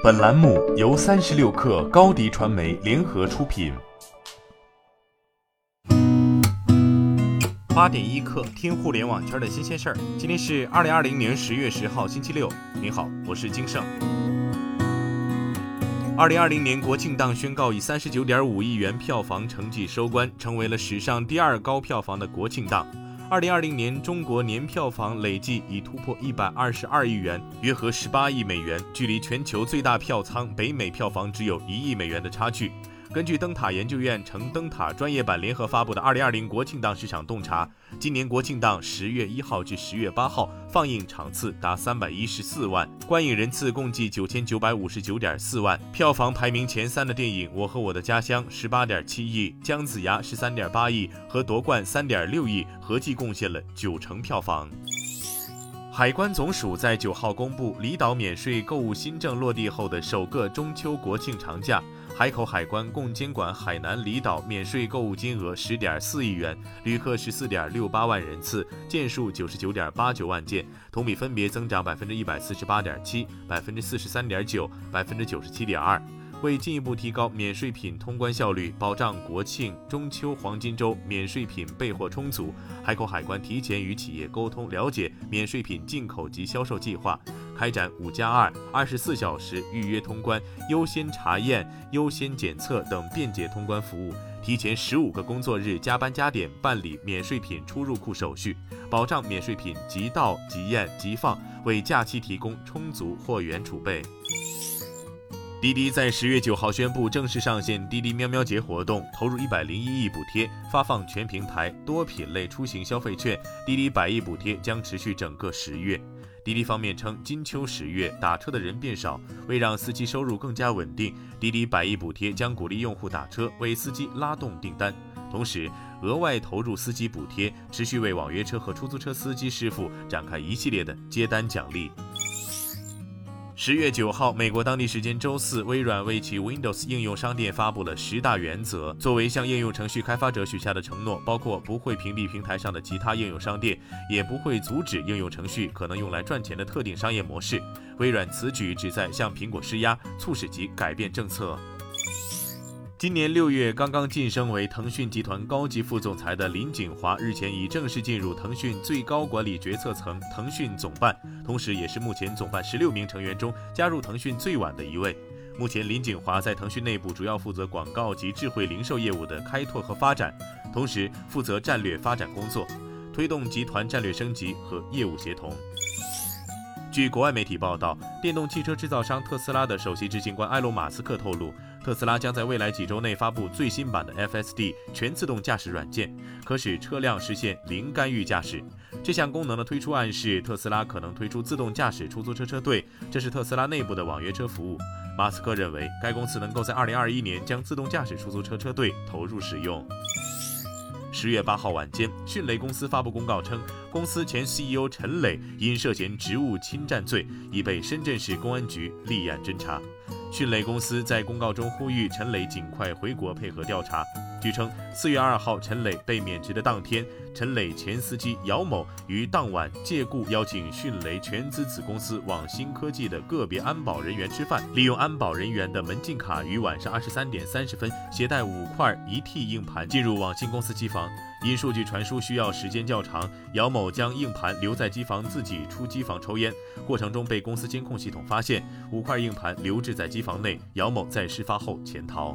本栏目由三十六氪高低传媒联合出品。八点一刻，听互联网圈的新鲜事儿。今天是二零二零年十月十号，星期六。您好，我是金盛。二零二零年国庆档宣告以三十九点五亿元票房成绩收官，成为了史上第二高票房的国庆档。二零二零年中国年票房累计已突破一百二十二亿元，约合十八亿美元，距离全球最大票仓北美票房只有一亿美元的差距。根据灯塔研究院成灯塔专业版联合发布的《二零二零国庆档市场洞察》，今年国庆档十月一号至十月八号放映场次达三百一十四万，观影人次共计九千九百五十九点四万。票房排名前三的电影《我和我的家乡》十八点七亿，《姜子牙》十三点八亿和《夺冠》三点六亿，合计贡献了九成票房。海关总署在九号公布离岛免税购物新政落地后的首个中秋国庆长假。海口海关共监管海南离岛免税购物金额十点四亿元，旅客十四点六八万人次，件数九十九点八九万件，同比分别增长百分之一百四十八点七、百分之四十三点九、百分之九十七点二。为进一步提高免税品通关效率，保障国庆、中秋黄金周免税品备货充足，海口海关提前与企业沟通了解免税品进口及销售计划，开展五加二、二十四小时预约通关、优先查验、优先检测等便捷通关服务，提前十五个工作日加班加点办理免税品出入库手续，保障免税品即到即验即放，为假期提供充足货源储备。滴滴在十月九号宣布正式上线滴滴喵喵节活动，投入一百零一亿补贴，发放全平台多品类出行消费券。滴滴百亿补贴将持续整个十月。滴滴方面称，金秋十月打车的人变少，为让司机收入更加稳定，滴滴百亿补贴将鼓励用户打车，为司机拉动订单，同时额外投入司机补贴，持续为网约车和出租车司机师傅展开一系列的接单奖励。十月九号，美国当地时间周四，微软为其 Windows 应用商店发布了十大原则，作为向应用程序开发者许下的承诺，包括不会屏蔽平台上的其他应用商店，也不会阻止应用程序可能用来赚钱的特定商业模式。微软此举旨在向苹果施压，促使其改变政策。今年六月，刚刚晋升为腾讯集团高级副总裁的林锦华，日前已正式进入腾讯最高管理决策层——腾讯总办，同时也是目前总办十六名成员中加入腾讯最晚的一位。目前，林锦华在腾讯内部主要负责广告及智慧零售业务的开拓和发展，同时负责战略发展工作，推动集团战略升级和业务协同。据国外媒体报道，电动汽车制造商特斯拉的首席执行官埃隆·马斯克透露。特斯拉将在未来几周内发布最新版的 FSD 全自动驾驶软件，可使车辆实现零干预驾驶。这项功能的推出暗示特斯拉可能推出自动驾驶出租车车队，这是特斯拉内部的网约车服务。马斯克认为，该公司能够在2021年将自动驾驶出租车车队投入使用。十月八号晚间，迅雷公司发布公告称，公司前 CEO 陈磊因涉嫌职务侵占罪，已被深圳市公安局立案侦查。迅雷公司在公告中呼吁陈磊尽快回国配合调查。据称，四月二号陈磊被免职的当天，陈磊前司机姚某于当晚借故邀请迅雷全资子公司网新科技的个别安保人员吃饭，利用安保人员的门禁卡，于晚上二十三点三十分携带五块一 T 硬盘进入网新公司机房。因数据传输需要时间较长，姚某将硬盘留在机房，自己出机房抽烟。过程中被公司监控系统发现，五块硬盘留置在机房内。姚某在事发后潜逃。